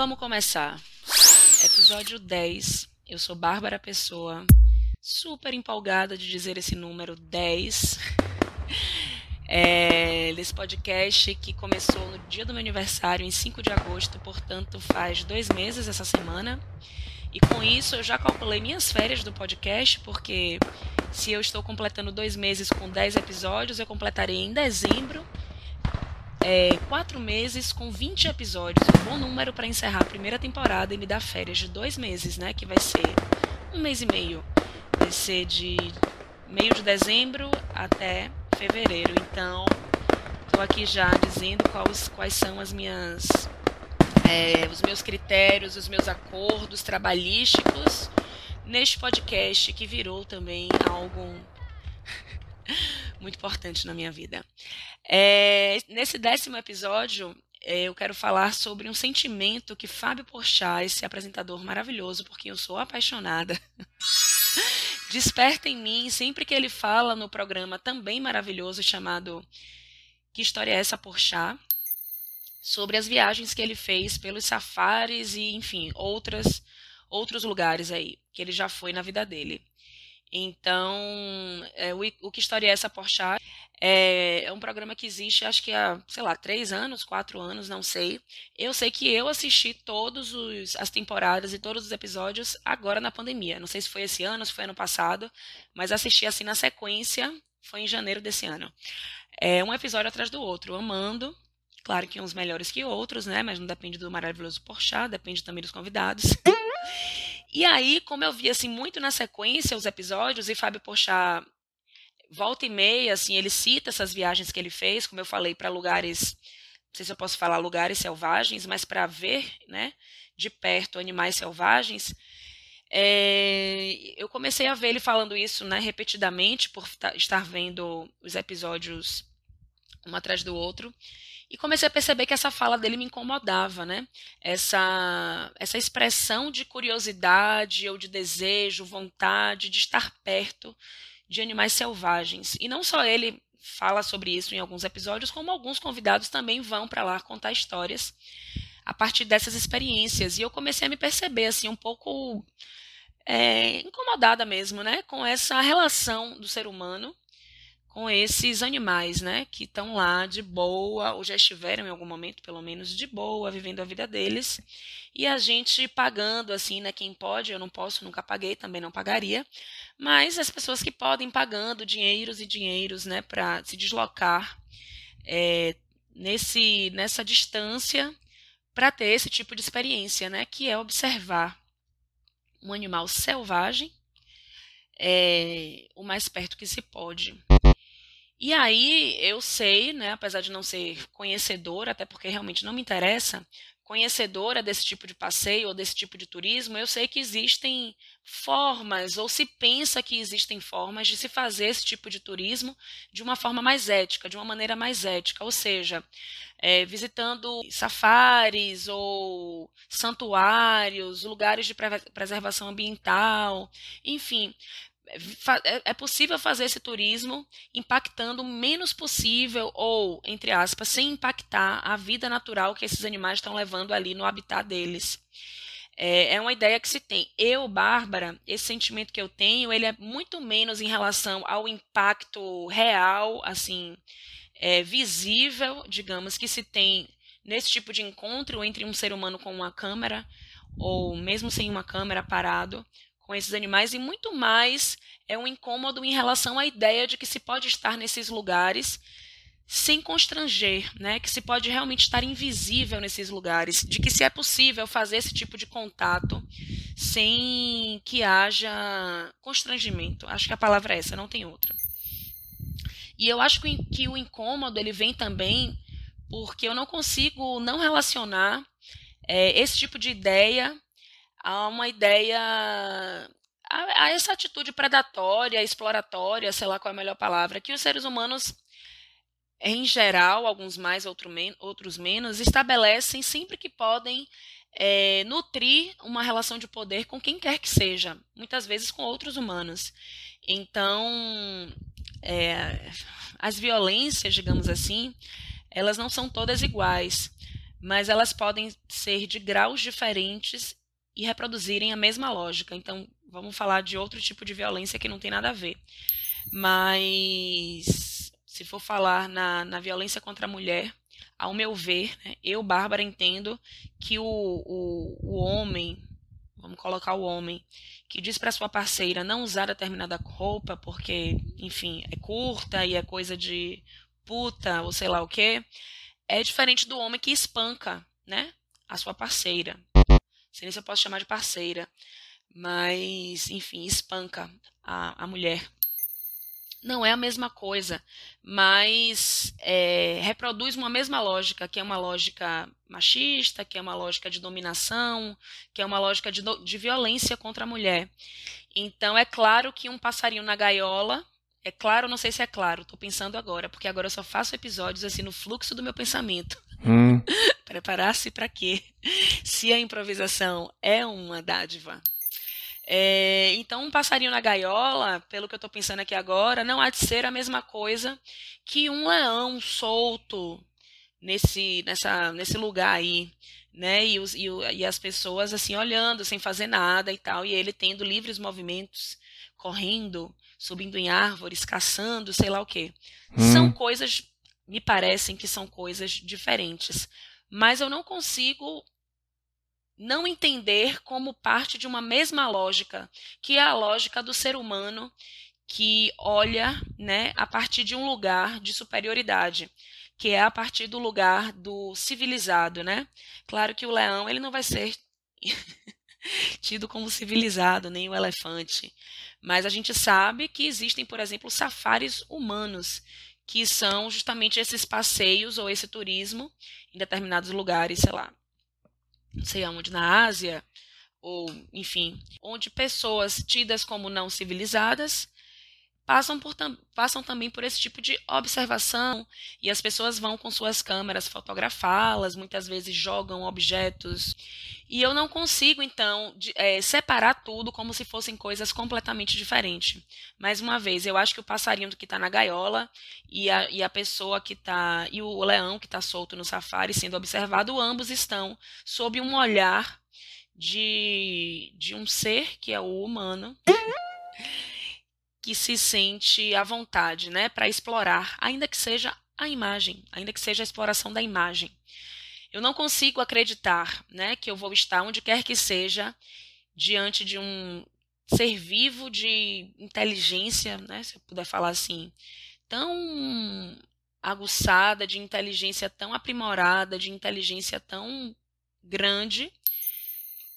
Vamos começar. Episódio 10. Eu sou Bárbara Pessoa, super empolgada de dizer esse número 10. É, desse podcast que começou no dia do meu aniversário, em 5 de agosto, portanto faz dois meses essa semana. E com isso eu já calculei minhas férias do podcast, porque se eu estou completando dois meses com 10 episódios, eu completarei em dezembro é, quatro meses com 20 episódios. Um bom número para encerrar a primeira temporada e me dar férias de dois meses, né? Que vai ser um mês e meio. Vai ser de meio de dezembro até fevereiro. Então, estou aqui já dizendo quais, quais são as minhas, é, os meus critérios, os meus acordos trabalhísticos neste podcast que virou também algo muito importante na minha vida. É, nesse décimo episódio, é, eu quero falar sobre um sentimento que Fábio Porchat, esse apresentador maravilhoso, por quem eu sou apaixonada, desperta em mim sempre que ele fala no programa também maravilhoso chamado Que História é essa, Porchat? Sobre as viagens que ele fez pelos safaris e, enfim, outras, outros lugares aí que ele já foi na vida dele. Então, é, o, o, Que História é essa, Porchat? É, é, um programa que existe, acho que há, sei lá, três anos, quatro anos, não sei. Eu sei que eu assisti todas as temporadas e todos os episódios agora na pandemia. Não sei se foi esse ano, se foi ano passado, mas assisti assim na sequência, foi em janeiro desse ano. É um episódio atrás do outro, amando. Claro que uns melhores que outros, né? Mas não depende do maravilhoso Porchat, depende também dos convidados. E aí, como eu vi assim muito na sequência os episódios e Fábio Pochá volta e meia, assim, ele cita essas viagens que ele fez, como eu falei, para lugares, não sei se eu posso falar lugares selvagens, mas para ver, né, de perto animais selvagens. É, eu comecei a ver ele falando isso, né, repetidamente por estar vendo os episódios um atrás do outro. E comecei a perceber que essa fala dele me incomodava, né? Essa, essa expressão de curiosidade ou de desejo, vontade de estar perto de animais selvagens. E não só ele fala sobre isso em alguns episódios, como alguns convidados também vão para lá contar histórias a partir dessas experiências. E eu comecei a me perceber assim um pouco é, incomodada mesmo, né, com essa relação do ser humano com esses animais, né, que estão lá de boa, ou já estiveram em algum momento, pelo menos, de boa, vivendo a vida deles, e a gente pagando, assim, né, quem pode, eu não posso, nunca paguei, também não pagaria, mas as pessoas que podem pagando dinheiros e dinheiros, né, para se deslocar é, nesse, nessa distância para ter esse tipo de experiência, né, que é observar um animal selvagem é, o mais perto que se pode. E aí eu sei, né, apesar de não ser conhecedora, até porque realmente não me interessa, conhecedora desse tipo de passeio ou desse tipo de turismo, eu sei que existem formas, ou se pensa que existem formas de se fazer esse tipo de turismo de uma forma mais ética, de uma maneira mais ética, ou seja, é, visitando safaris ou santuários, lugares de preservação ambiental, enfim, é, é possível fazer esse turismo impactando o menos possível ou, entre aspas, sem impactar a vida natural que esses animais estão levando ali no habitat deles. É, é uma ideia que se tem. Eu, Bárbara, esse sentimento que eu tenho, ele é muito menos em relação ao impacto real, assim, é, visível, digamos, que se tem nesse tipo de encontro entre um ser humano com uma câmera ou mesmo sem uma câmera parado com esses animais e muito mais é um incômodo em relação à ideia de que se pode estar nesses lugares sem constranger, né? Que se pode realmente estar invisível nesses lugares, de que se é possível fazer esse tipo de contato sem que haja constrangimento. Acho que a palavra é essa, não tem outra. E eu acho que o incômodo ele vem também porque eu não consigo não relacionar é, esse tipo de ideia a uma ideia a, a, essa atitude predatória, exploratória, sei lá qual é a melhor palavra, que os seres humanos, em geral, alguns mais, outros menos, estabelecem sempre que podem é, nutrir uma relação de poder com quem quer que seja, muitas vezes com outros humanos. Então, é, as violências, digamos assim, elas não são todas iguais. mas elas podem ser de graus diferentes e reproduzirem a mesma lógica. Então, vamos falar de outro tipo de violência que não tem nada a ver. Mas, se for falar na, na violência contra a mulher, ao meu ver, né, eu, Bárbara, entendo que o, o, o homem, vamos colocar o homem, que diz para sua parceira não usar determinada roupa porque, enfim, é curta e é coisa de puta ou sei lá o que, é diferente do homem que espanca, né, a sua parceira. Sei se eu posso chamar de parceira, mas, enfim, espanca a, a mulher. Não é a mesma coisa, mas é, reproduz uma mesma lógica, que é uma lógica machista, que é uma lógica de dominação, que é uma lógica de, de violência contra a mulher. Então, é claro que um passarinho na gaiola é claro, não sei se é claro, estou pensando agora, porque agora eu só faço episódios assim no fluxo do meu pensamento. Hum. Preparar-se para quê? Se a improvisação é uma dádiva. É, então, um passarinho na gaiola, pelo que eu estou pensando aqui agora, não há de ser a mesma coisa que um leão solto nesse, nessa, nesse lugar aí, né? E, os, e, e as pessoas assim olhando, sem fazer nada e tal, e ele tendo livres movimentos, correndo, subindo em árvores, caçando, sei lá o quê. Hum. São coisas, me parecem que são coisas diferentes. Mas eu não consigo não entender como parte de uma mesma lógica, que é a lógica do ser humano que olha, né, a partir de um lugar de superioridade, que é a partir do lugar do civilizado, né? Claro que o leão, ele não vai ser tido como civilizado, nem o elefante, mas a gente sabe que existem, por exemplo, safaris humanos, que são justamente esses passeios ou esse turismo em determinados lugares, sei lá, não sei aonde, na Ásia, ou enfim, onde pessoas tidas como não civilizadas passam, por, passam também por esse tipo de observação e as pessoas vão com suas câmeras fotografá-las, muitas vezes jogam objetos. E eu não consigo, então, de, é, separar tudo como se fossem coisas completamente diferentes. Mais uma vez, eu acho que o passarinho que está na gaiola e a, e a pessoa que está. e o leão que está solto no safari sendo observado, ambos estão sob um olhar de, de um ser que é o humano que se sente à vontade, né, para explorar, ainda que seja a imagem, ainda que seja a exploração da imagem. Eu não consigo acreditar, né, que eu vou estar onde quer que seja diante de um ser vivo de inteligência, né, se eu puder falar assim, tão aguçada, de inteligência tão aprimorada, de inteligência tão grande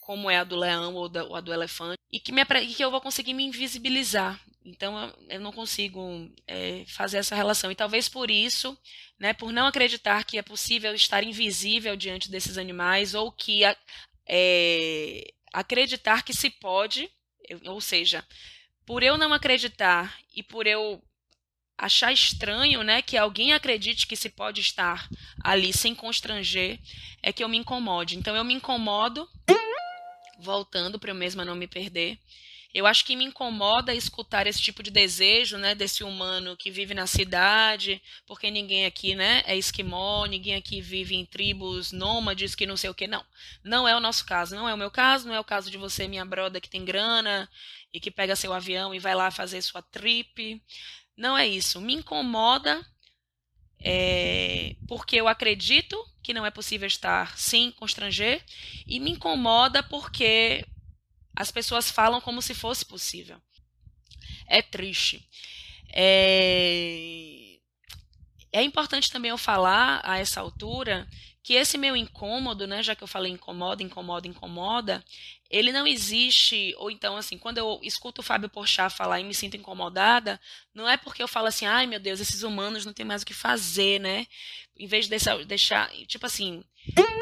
como é a do leão ou, da, ou a do elefante, e que, me, que eu vou conseguir me invisibilizar. Então eu não consigo é, fazer essa relação. E talvez por isso, né, por não acreditar que é possível estar invisível diante desses animais, ou que é, acreditar que se pode, ou seja, por eu não acreditar e por eu achar estranho, né, que alguém acredite que se pode estar ali sem constranger, é que eu me incomode. Então eu me incomodo, voltando para eu mesma não me perder, eu acho que me incomoda escutar esse tipo de desejo, né, desse humano que vive na cidade, porque ninguém aqui, né, é esquimó, ninguém aqui vive em tribos nômades que não sei o que, não. Não é o nosso caso, não é o meu caso, não é o caso de você, minha broda, que tem grana e que pega seu avião e vai lá fazer sua trip. Não é isso. Me incomoda é, porque eu acredito que não é possível estar sem constranger e me incomoda porque as pessoas falam como se fosse possível. É triste. É, é importante também eu falar a essa altura que esse meu incômodo, né, já que eu falei incomoda, incomoda, incomoda, ele não existe, ou então assim, quando eu escuto o Fábio Porchat falar e me sinto incomodada, não é porque eu falo assim, ai meu Deus, esses humanos não tem mais o que fazer, né? Em vez de deixar, deixar tipo assim,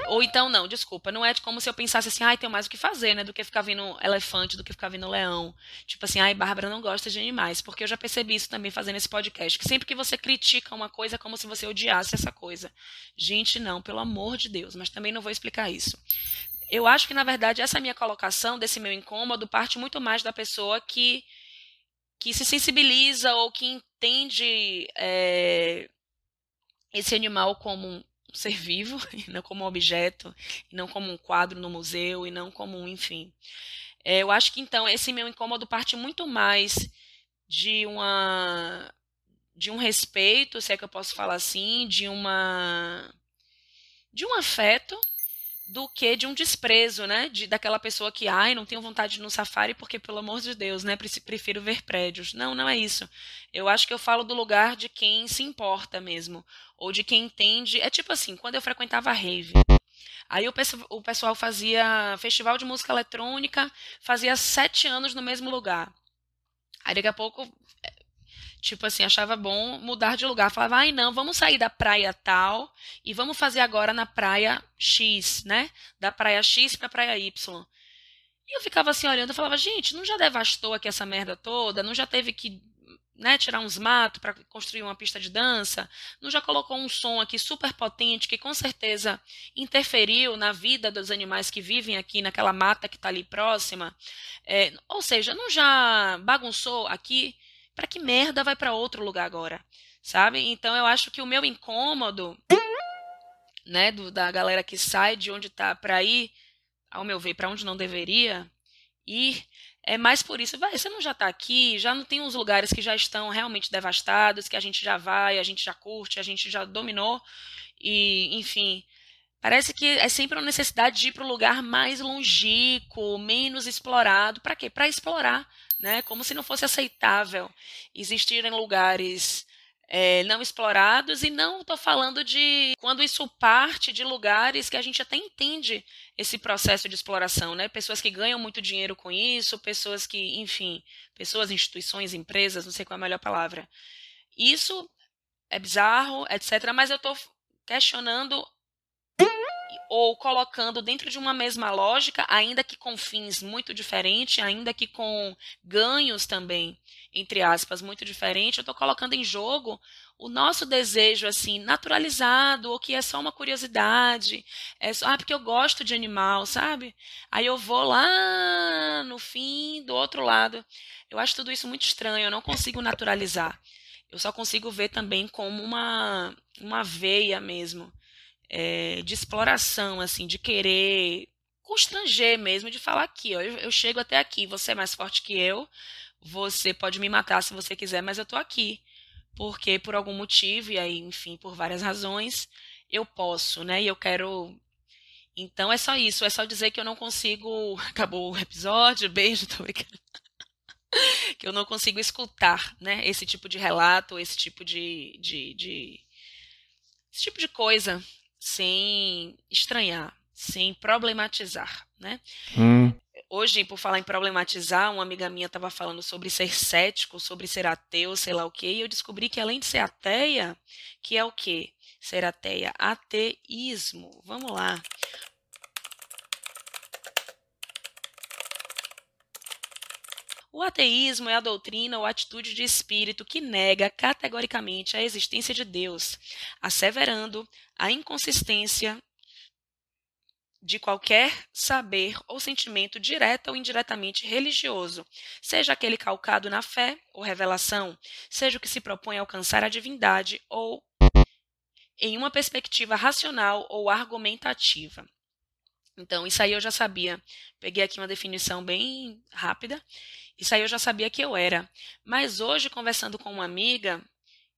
ou então, não, desculpa, não é como se eu pensasse assim, ai, tenho mais o que fazer, né? Do que ficar vendo elefante, do que ficar vendo leão. Tipo assim, ai, Bárbara não gosta de animais. Porque eu já percebi isso também fazendo esse podcast. Que sempre que você critica uma coisa é como se você odiasse essa coisa. Gente, não, pelo amor de Deus. Mas também não vou explicar isso. Eu acho que, na verdade, essa minha colocação desse meu incômodo parte muito mais da pessoa que, que se sensibiliza ou que entende é, esse animal como ser vivo, e não como um objeto, e não como um quadro no museu, e não como um, enfim. É, eu acho que então esse meu incômodo parte muito mais de uma de um respeito, se é que eu posso falar assim, de uma de um afeto do que de um desprezo, né? De, daquela pessoa que, ai, não tenho vontade de ir no safari porque, pelo amor de Deus, né? Prefiro ver prédios. Não, não é isso. Eu acho que eu falo do lugar de quem se importa mesmo. Ou de quem entende. É tipo assim, quando eu frequentava a rave. Aí o, o pessoal fazia festival de música eletrônica, fazia sete anos no mesmo lugar. Aí daqui a pouco tipo assim, achava bom mudar de lugar. Falava, ai não, vamos sair da praia tal e vamos fazer agora na praia X, né? Da praia X para praia Y. E eu ficava assim olhando, eu falava, gente, não já devastou aqui essa merda toda? Não já teve que né, tirar uns matos para construir uma pista de dança? Não já colocou um som aqui super potente que com certeza interferiu na vida dos animais que vivem aqui naquela mata que está ali próxima? É, ou seja, não já bagunçou aqui? Para que merda vai para outro lugar agora? Sabe? Então eu acho que o meu incômodo, né, do, da galera que sai de onde tá para ir, ao meu ver, para onde não deveria ir, é mais por isso, vai, você não já está aqui, já não tem uns lugares que já estão realmente devastados, que a gente já vai, a gente já curte, a gente já dominou e, enfim, Parece que é sempre uma necessidade de ir para o lugar mais longínquo, menos explorado. Para quê? Para explorar, né? Como se não fosse aceitável existir em lugares é, não explorados. E não estou falando de quando isso parte de lugares que a gente até entende esse processo de exploração, né? Pessoas que ganham muito dinheiro com isso, pessoas que, enfim, pessoas, instituições, empresas, não sei qual é a melhor palavra. Isso é bizarro, etc. Mas eu estou questionando ou colocando dentro de uma mesma lógica, ainda que com fins muito diferentes, ainda que com ganhos também, entre aspas, muito diferentes, eu estou colocando em jogo o nosso desejo assim naturalizado, ou que é só uma curiosidade, é só ah, porque eu gosto de animal, sabe? Aí eu vou lá no fim do outro lado. Eu acho tudo isso muito estranho, eu não consigo naturalizar. Eu só consigo ver também como uma uma veia mesmo é, de exploração, assim, de querer constranger mesmo, de falar aqui, ó, eu, eu, chego até aqui, você é mais forte que eu, você pode me matar se você quiser, mas eu tô aqui. Porque por algum motivo, e aí, enfim, por várias razões, eu posso, né? E eu quero. Então é só isso, é só dizer que eu não consigo. Acabou o episódio, beijo, tô brincando. que eu não consigo escutar, né? Esse tipo de relato, esse tipo de, de, de esse tipo de coisa sem estranhar, sem problematizar, né? Hum. Hoje, por falar em problematizar, uma amiga minha estava falando sobre ser cético, sobre ser ateu, sei lá o quê, e eu descobri que além de ser ateia, que é o quê? Ser ateia, ateísmo. Vamos lá. O ateísmo é a doutrina ou atitude de espírito que nega categoricamente a existência de Deus, asseverando a inconsistência de qualquer saber ou sentimento direto ou indiretamente religioso, seja aquele calcado na fé ou revelação, seja o que se propõe a alcançar a divindade ou em uma perspectiva racional ou argumentativa. Então, isso aí eu já sabia. Peguei aqui uma definição bem rápida isso aí eu já sabia que eu era. Mas hoje, conversando com uma amiga,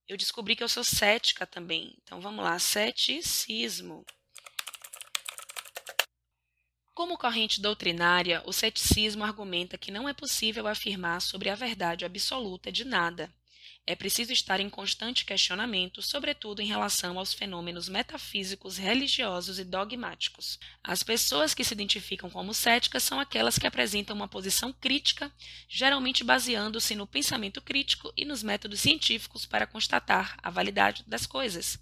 eu descobri que eu sou cética também. Então vamos lá, ceticismo. Como corrente doutrinária, o ceticismo argumenta que não é possível afirmar sobre a verdade absoluta de nada, é preciso estar em constante questionamento, sobretudo em relação aos fenômenos metafísicos, religiosos e dogmáticos. As pessoas que se identificam como céticas são aquelas que apresentam uma posição crítica, geralmente baseando-se no pensamento crítico e nos métodos científicos para constatar a validade das coisas.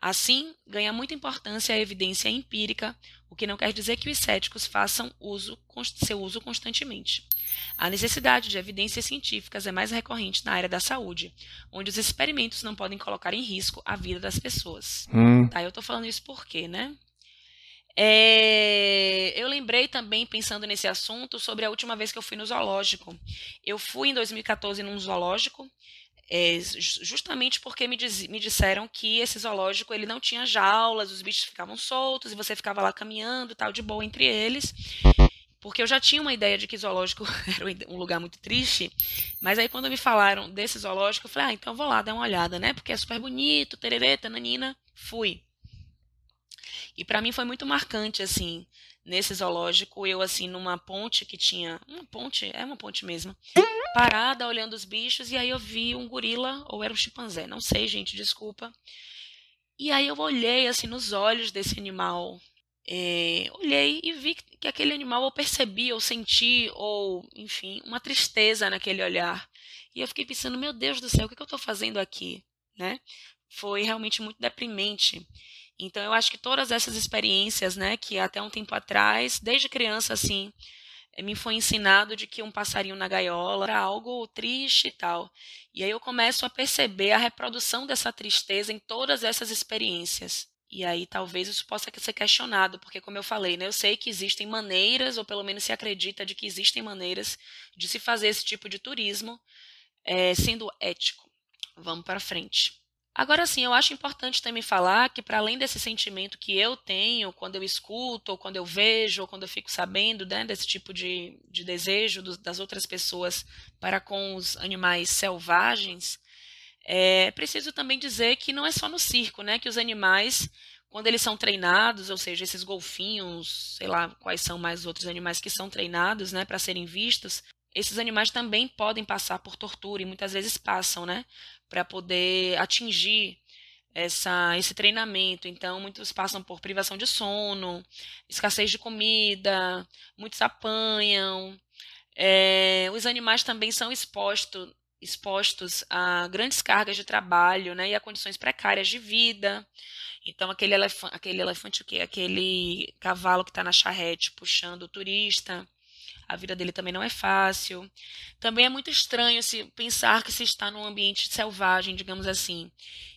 Assim, ganha muita importância a evidência empírica, o que não quer dizer que os céticos façam uso, seu uso constantemente. A necessidade de evidências científicas é mais recorrente na área da saúde, onde os experimentos não podem colocar em risco a vida das pessoas. Hum. Tá, eu estou falando isso por quê, né? É, eu lembrei também, pensando nesse assunto, sobre a última vez que eu fui no zoológico. Eu fui em 2014 num zoológico É, justamente porque me, diz, me, disseram que esse zoológico ele não tinha jaulas, os bichos ficavam soltos e você ficava lá caminhando, tal, de boa entre eles. Porque eu já tinha uma ideia de que zoológico era um lugar muito triste, mas aí quando me falaram desse zoológico, eu falei, ah, então vou lá dar uma olhada, né? Porque é super bonito, tererê, tananina. Fui. E para mim foi muito marcante, assim, nesse zoológico, eu, assim, numa ponte que tinha. Uma ponte, é uma ponte mesmo. Parada, olhando os bichos, e aí eu vi um gorila, ou era um chimpanzé, não sei, gente, desculpa. E aí eu olhei, assim, nos olhos desse animal. É, olhei e vi que aquele animal eu percebi, ou senti, ou, enfim, uma tristeza naquele olhar. E eu fiquei pensando, meu Deus do céu, o que, eu estou fazendo aqui? Né? Foi realmente muito deprimente. Então eu acho que todas essas experiências, né, que até um tempo atrás, desde criança assim, me foi ensinado de que um passarinho na gaiola era algo triste e tal. E aí eu começo a perceber a reprodução dessa tristeza em todas essas experiências. E aí talvez isso possa ser questionado, porque como eu falei, né, eu sei que existem maneiras, ou pelo menos se acredita de que existem maneiras de se fazer esse tipo de turismo é, sendo ético. Vamos para frente. Agora sim, eu acho importante também falar que, para além desse sentimento que eu tenho quando eu escuto, ou quando eu vejo, ou quando eu fico sabendo né, desse tipo de, de desejo do, das outras pessoas para com os animais selvagens, é preciso também dizer que não é só no circo, né, que os animais, quando eles são treinados, ou seja, esses golfinhos, sei lá quais são mais outros animais que são treinados né, para serem vistos, esses animais também podem passar por tortura e muitas vezes passam, né? Para poder atingir essa, esse treinamento. Então, muitos passam por privação de sono, escassez de comida, muitos apanham. É, os animais também são expostos, expostos a grandes cargas de trabalho né, e a condições precárias de vida. Então, aquele elefante, aquele elefante o quê? Aquele cavalo que está na charrete puxando o turista a vida dele também não é fácil. Também é muito estranho se pensar que se está num ambiente selvagem, digamos assim,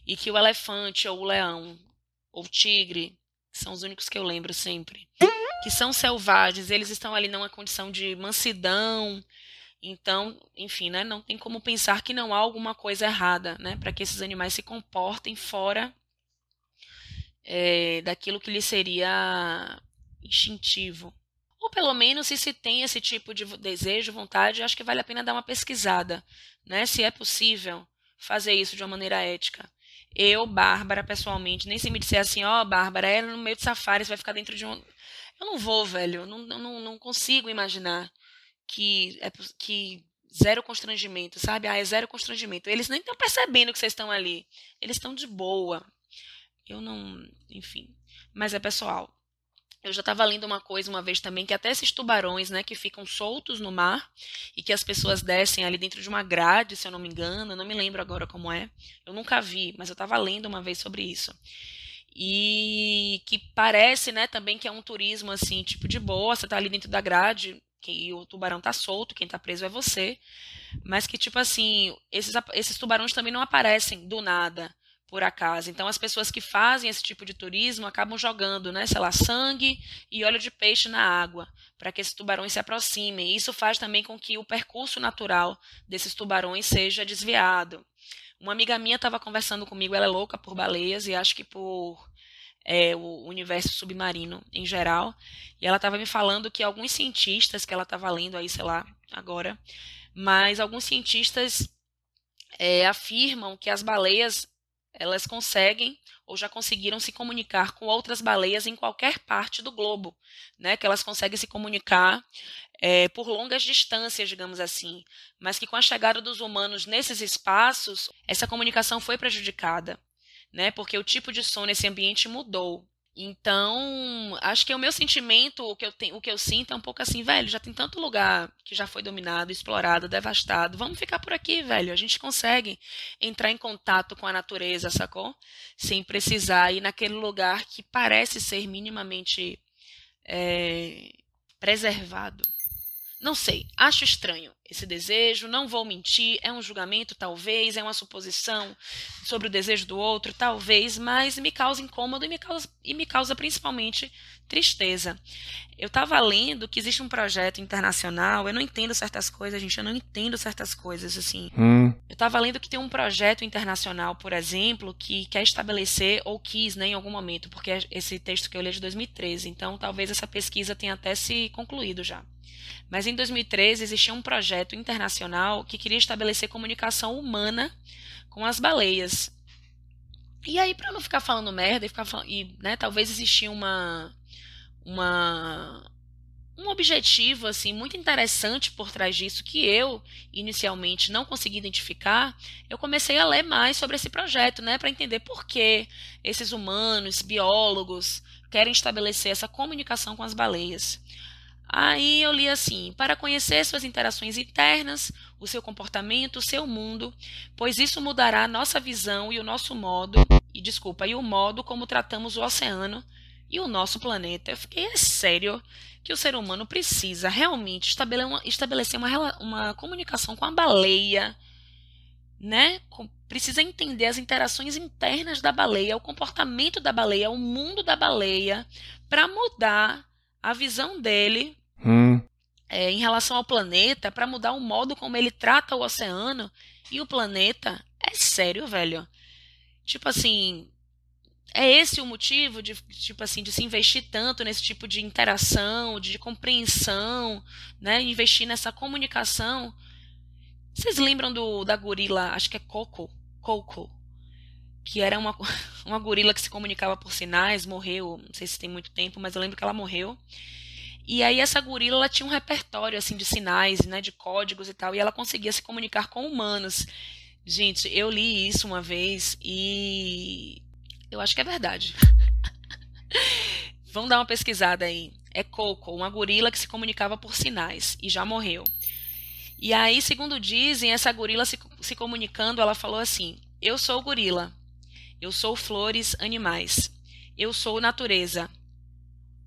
e que o elefante ou o leão ou o tigre, são os únicos que eu lembro sempre, que são selvagens, eles estão ali numa condição de mansidão. Então, enfim, né, não tem como pensar que não há alguma coisa errada, né, para que esses animais se comportem fora é, daquilo que lhe seria instintivo. Ou pelo menos, se se tem esse tipo de desejo, vontade, acho que vale a pena dar uma pesquisada, né? Se é possível fazer isso de uma maneira ética. Eu, Bárbara, pessoalmente, nem se me disser assim, ó, oh, Bárbara, ela no meio de safari, você vai ficar dentro de um. Eu não vou, velho. Não, não, não consigo imaginar que, é, que zero constrangimento, sabe? Ah, é zero constrangimento. Eles nem estão percebendo que vocês estão ali. Eles estão de boa. Eu não. Enfim. Mas é pessoal. Eu já estava lendo uma coisa uma vez também, que até esses tubarões, né, que ficam soltos no mar e que as pessoas descem ali dentro de uma grade, se eu não me engano, eu não me lembro agora como é. Eu nunca vi, mas eu estava lendo uma vez sobre isso. E que parece, né, também que é um turismo assim, tipo de boa, você tá ali dentro da grade, que o tubarão tá solto, quem tá preso é você. Mas que tipo assim, esses, esses tubarões também não aparecem do nada por acaso. Então, as pessoas que fazem esse tipo de turismo acabam jogando, né, sei lá, sangue e óleo de peixe na água, para que esses tubarões se aproximem. Isso faz também com que o percurso natural desses tubarões seja desviado. Uma amiga minha estava conversando comigo, ela é louca por baleias e acho que por é, o universo submarino em geral. E ela estava me falando que alguns cientistas, que ela estava lendo aí, sei lá, agora, mas alguns cientistas é, afirmam que as baleias elas conseguem ou já conseguiram se comunicar com outras baleias em qualquer parte do globo, né? Que elas conseguem se comunicar é, por longas distâncias, digamos assim, mas que com a chegada dos humanos nesses espaços, essa comunicação foi prejudicada, né? Porque o tipo de som nesse ambiente mudou. Então, acho que o meu sentimento, o que eu tenho, o que eu sinto é um pouco assim, velho, já tem tanto lugar que já foi dominado, explorado, devastado. Vamos ficar por aqui, velho. A gente consegue entrar em contato com a natureza, sacou? Sem precisar ir naquele lugar que parece ser minimamente é, preservado. Não sei, acho estranho. esse desejo, não vou mentir, é um julgamento, talvez, é uma suposição sobre o desejo do outro, talvez, mas me causa incômodo e me causa, e me causa principalmente tristeza. Eu estava lendo que existe um projeto internacional, eu não entendo certas coisas, gente, eu não entendo certas coisas, assim. Hum. Eu estava lendo que tem um projeto internacional, por exemplo, que quer estabelecer, ou quis, né, em algum momento, porque esse texto que eu li é de 2013, então talvez essa pesquisa tenha até se concluído já. Mas em 2013 existia um projeto internacional que queria estabelecer comunicação humana com as baleias. E aí, para não ficar falando merda e ficar falando, e, né, talvez existia uma uma um objetivo assim muito interessante por trás disso que eu inicialmente não consegui identificar, eu comecei a ler mais sobre esse projeto, né, para entender por que esses humanos, biólogos, querem estabelecer essa comunicação com as baleias. Aí eu li assim: para conhecer suas interações internas, o seu comportamento, o seu mundo, pois isso mudará a nossa visão e o nosso modo, e desculpa, e o modo como tratamos o oceano e o nosso planeta. Eu fiquei, é sério que o ser humano precisa realmente estabelecer uma, uma comunicação com a baleia, né? Precisa entender as interações internas da baleia, o comportamento da baleia, o mundo da baleia, para mudar a visão dele hum. é, em relação ao planeta para mudar o modo como ele trata o oceano e o planeta. É sério, velho. Tipo assim, é esse o motivo de tipo assim de se investir tanto nesse tipo de interação, de compreensão, né? Investir nessa comunicação. Vocês lembram do da gorila, acho que é Coco, Coco, que era uma, uma gorila que se comunicava por sinais, morreu, não sei se tem muito tempo, mas eu lembro que ela morreu. E aí essa gorila ela tinha um repertório assim de sinais, né, de códigos e tal, e ela conseguia se comunicar com humanos. Gente, eu li isso uma vez e eu acho que é verdade. Vamos dar uma pesquisada aí. É Coco, uma gorila que se comunicava por sinais e já morreu. E aí, segundo dizem, essa gorila se, se comunicando, ela falou assim: Eu sou gorila. Eu sou flores, animais. Eu sou natureza.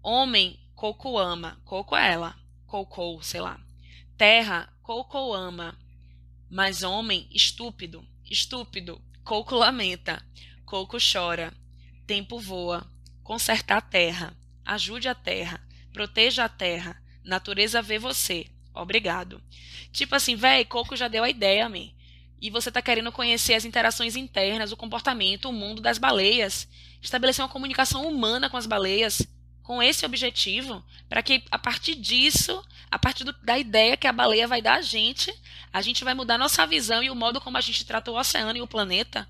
Homem, Coco ama. Coco é ela. Coco, sei lá. Terra, Coco ama. Mas homem, estúpido. Estúpido. Coco lamenta. Coco chora. Tempo voa. Consertar a terra. Ajude a terra. Proteja a terra. Natureza vê você. Obrigado. Tipo assim, véi, Coco já deu a ideia, man. E você tá querendo conhecer as interações internas, o comportamento, o mundo das baleias. Estabelecer uma comunicação humana com as baleias com esse objetivo, para que a partir disso, a partir do, da ideia que a baleia vai dar a gente, a gente vai mudar nossa visão e o modo como a gente trata o oceano e o planeta.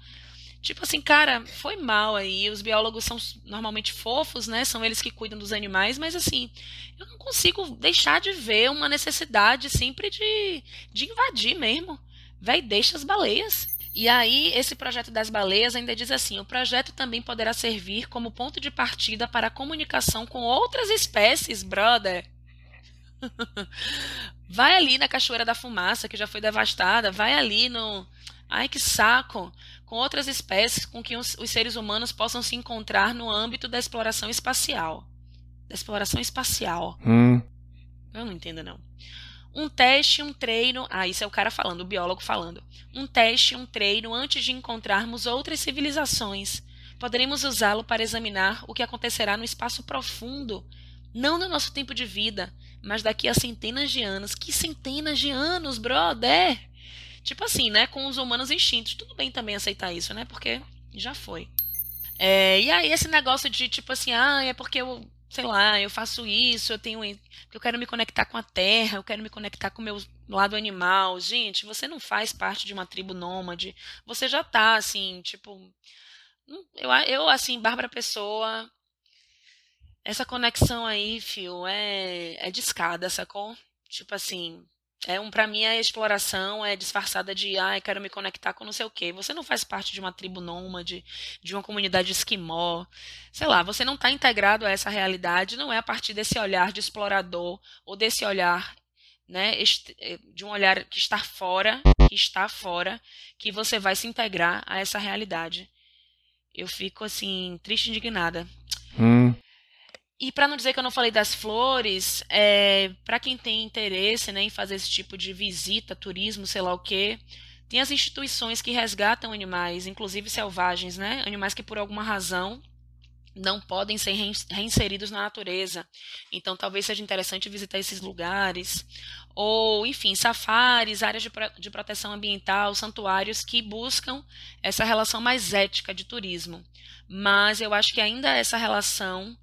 Tipo assim, cara, foi mal aí. Os biólogos são normalmente fofos, né? São eles que cuidam dos animais, mas assim, eu não consigo deixar de ver uma necessidade sempre de, de invadir mesmo. Véi, deixa as baleias. E aí, esse projeto das baleias ainda diz assim: o projeto também poderá servir como ponto de partida para a comunicação com outras espécies, brother. vai ali na Cachoeira da Fumaça, que já foi devastada, vai ali no. Ai, que saco! Com outras espécies com que os, os seres humanos possam se encontrar no âmbito da exploração espacial. Da exploração espacial. Hum. Eu não entendo, não. Um teste, um treino. Ah, isso é o cara falando, o biólogo falando. Um teste, um treino antes de encontrarmos outras civilizações. Poderemos usá-lo para examinar o que acontecerá no espaço profundo, não no nosso tempo de vida, mas daqui a centenas de anos. Que centenas de anos, brother! Tipo assim, né? Com os humanos extintos. Tudo bem também aceitar isso, né? Porque já foi. É, e aí, esse negócio de tipo assim, ah, é porque eu sei lá, eu faço isso, eu tenho. Eu quero me conectar com a terra, eu quero me conectar com o meu lado animal. Gente, você não faz parte de uma tribo nômade. Você já tá, assim, tipo. Eu, eu assim, Bárbara Pessoa. Essa conexão aí, fio, é, é de escada, sacou? Tipo assim, é um, para mim a exploração é disfarçada de, ah, quero me conectar com não sei o quê. Você não faz parte de uma tribo nômade, de uma comunidade esquimó. Sei lá, você não está integrado a essa realidade, não é a partir desse olhar de explorador ou desse olhar, né, eh, de um olhar que está fora, que está fora, que você vai se integrar a essa realidade. Eu fico assim triste, indignada. Hum. E para não dizer que eu não falei das flores, é, para quem tem interesse né, em fazer esse tipo de visita, turismo, sei lá o quê, tem as instituições que resgatam animais, inclusive selvagens, né? Animais que por alguma razão não podem ser reinseridos na natureza. Então, talvez seja interessante visitar esses lugares. Ou, enfim, safaris, áreas de, de proteção ambiental, santuários que buscam essa relação mais ética de turismo. Mas eu acho que ainda essa relação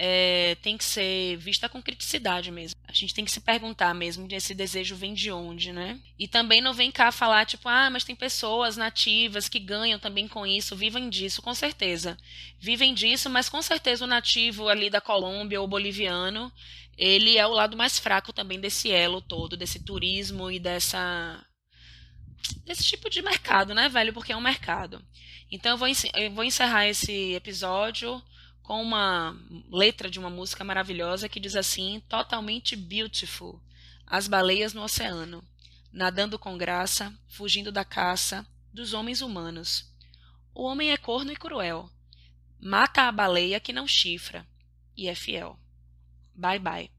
é, tem que ser vista com criticidade mesmo. A gente tem que se perguntar mesmo esse desejo vem de onde, né? E também não vem cá falar, tipo, ah, mas tem pessoas nativas que ganham também com isso, vivem disso, com certeza. Vivem disso, mas com certeza o nativo ali da Colômbia ou boliviano, ele é o lado mais fraco também desse elo todo, desse turismo e dessa desse tipo de mercado, né, velho? Porque é um mercado. Então vou, eu vou encerrar esse episódio com uma letra de uma música maravilhosa que diz assim: totalmente beautiful. As baleias no oceano, nadando com graça, fugindo da caça dos homens humanos. O homem é corno e cruel. Mata a baleia que não chifra e é fiel. Bye bye.